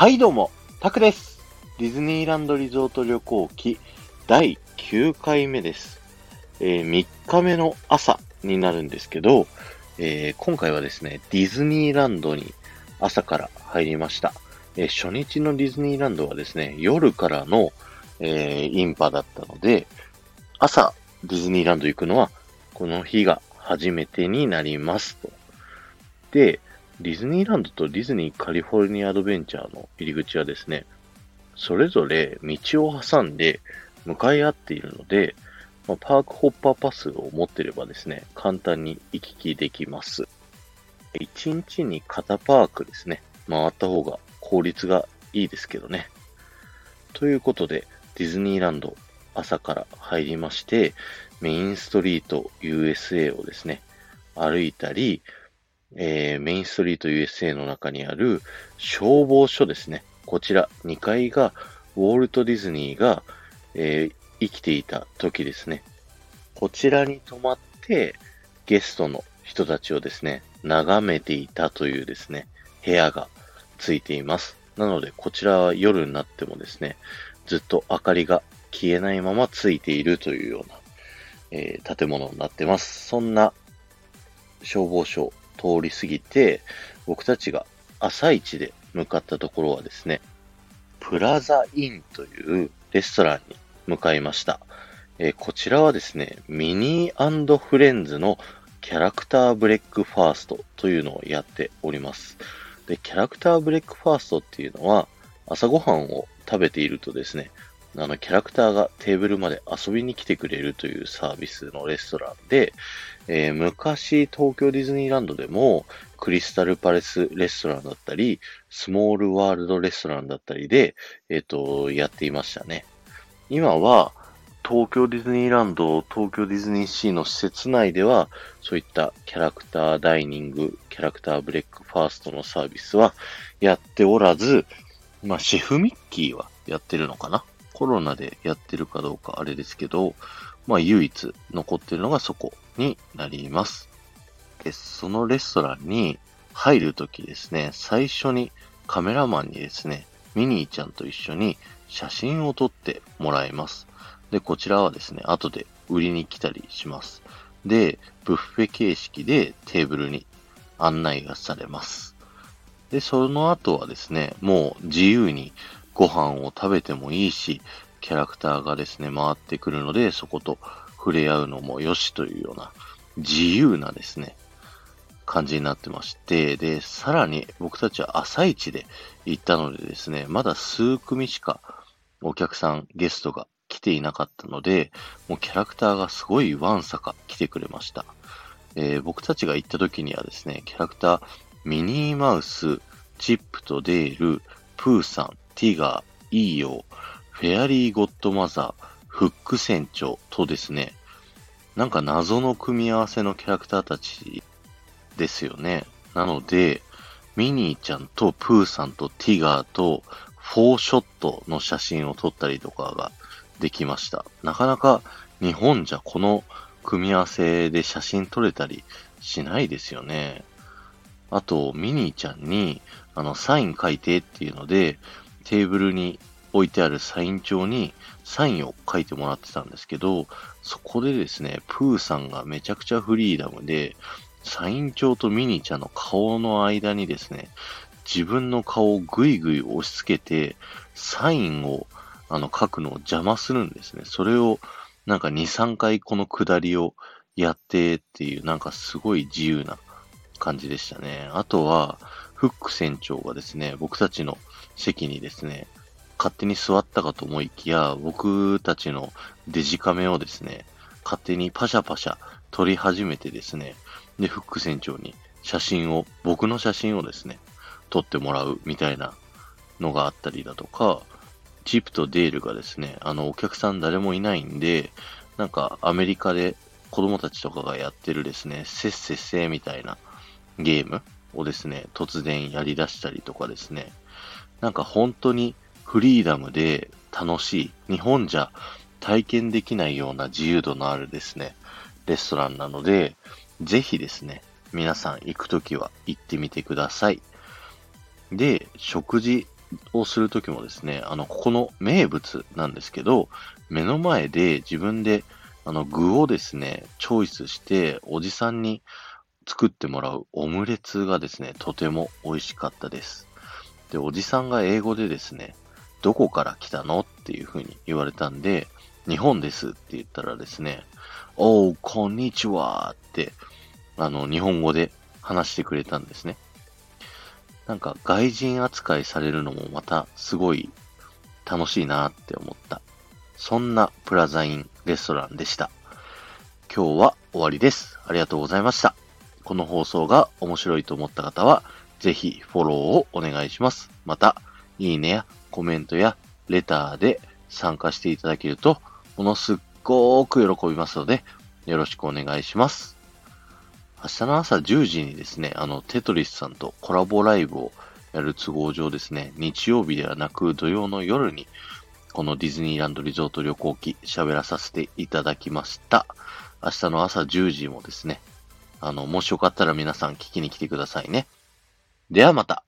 はいどうも、タクです。ディズニーランドリゾート旅行記第9回目です。えー3日目の朝になるんですけど、えー今回はですね、ディズニーランドに朝から入りました。えー初日のディズニーランドはですね、夜からの、えインパだったので、朝ディズニーランド行くのはこの日が初めてになりますと。で、ディズニーランドとディズニーカリフォルニアアドベンチャーの入り口はですね、それぞれ道を挟んで向かい合っているので、まあパークホッパーパスを持ってればですね、簡単に行き来できます。1日に片パークですね、回った方が効率がいいですけどね。ということで、ディズニーランド朝から入りまして、メインストリート USA をですね、歩いたり、えーメインストリート USA の中にある消防署ですね。こちら2階がウォルト・ディズニーが、えー生きていた時ですね。こちらに泊まってゲストの人たちをですね、眺めていたというですね、部屋がついています。なので、こちらは夜になってもですね、ずっと明かりが消えないままついているというような、えー建物になってます。そんな消防署通り過ぎて、僕たちが朝一で向かったところはですね、プラザインというレストランに向かいました。えーこちらはですね、ミニーフレンズのキャラクターブレックファーストというのをやっております。で、キャラクターブレックファーストっていうのは、朝ごはんを食べているとですね、あの、キャラクターがテーブルまで遊びに来てくれるというサービスのレストランで、えー昔東京ディズニーランドでもクリスタルパレスレストランだったり、スモールワールドレストランだったりで、えっ、と、やっていましたね。今は東京ディズニーランド、東京ディズニーシーの施設内では、そういったキャラクターダイニング、キャラクターブレックファーストのサービスはやっておらず、まあ、シェフミッキーはやってるのかな？コロナでやってるかどうかあれですけど、まあ、唯一残ってるのがそこになります。で、そのレストランに入るときですね、最初にカメラマンにですね、ミニーちゃんと一緒に写真を撮ってもらいます。で、こちらはですね、後で売りに来たりします。で、ブッフェ形式でテーブルに案内がされます。で、その後はですね、もう自由にご飯を食べてもいいし、キャラクターがですね、回ってくるので、そこと触れ合うのもよしというような自由なですね、感じになってまして、で、さらに僕たちは朝一で行ったのでですね、まだ数組しかお客さん、ゲストが来ていなかったので、もうキャラクターがすごいわんさか来てくれました。えー僕たちが行った時にはですね、キャラクター、ミニーマウス、チップとデール、プーさん、ティガー、イーヨー、フェアリーゴッドマザー、フック船長とですね、なんか謎の組み合わせのキャラクターたちですよね。なので、ミニーちゃんとプーさんとティガーとフォーショットの写真を撮ったりとかができました。なかなか日本じゃこの組み合わせで写真撮れたりしないですよね。あと、ミニーちゃんに、あの、サイン書いてっていうので、テーブルに置いてあるサイン帳にサインを書いてもらってたんですけど、そこでですね、プーさんがめちゃくちゃフリーダムで、サイン帳とミニーちゃんの顔の間にですね、自分の顔をぐいぐい押し付けて、サインをあの書くのを邪魔するんですね。それをなんか2、3回この下りをやってっていう、なんかすごい自由な感じでしたね。あとは、フック船長がですね、僕たちの席にですね、勝手に座ったかと思いきや、僕たちのデジカメをですね、勝手にパシャパシャ撮り始めてですね、で、フック船長に写真を、僕の写真をですね、撮ってもらうみたいなのがあったりだとか、チップとデールがですね、あの、お客さん誰もいないんで、なんかアメリカで子供たちとかがやってるですね、せっせっせみたいなゲームをですね、突然やり出したりとかですね、なんか本当にフリーダムで楽しい、日本じゃ体験できないような自由度のあるですね、レストランなので、ぜひですね、皆さん行くときは行ってみてください。で、食事をするときもですね、あの、ここの名物なんですけど、目の前で自分で、あの、具をですね、チョイスして、おじさんに作ってもらうオムレツがですね、とても美味しかったです。で、おじさんが英語でですね、どこから来たのっていうふうに言われたんで、日本ですって言ったらですね、おう、こんにちはって、あの、日本語で話してくれたんですね。なんか外人扱いされるのもまたすごい楽しいなって思った。そんなプラザインレストランでした。今日は終わりです。ありがとうございました。この放送が面白いと思った方は、ぜひフォローをお願いします。また、いいねやコメントやレターで参加していただけると、ものすっごく喜びますので、よろしくお願いします。明日の朝10時にですね、あの、テトリスさんとコラボライブをやる都合上ですね、日曜日ではなく土曜の夜に、このディズニーランドリゾート旅行記喋らさせていただきました。明日の朝10時もですね、あの、もしよかったら皆さん聞きに来てくださいね。ではまた。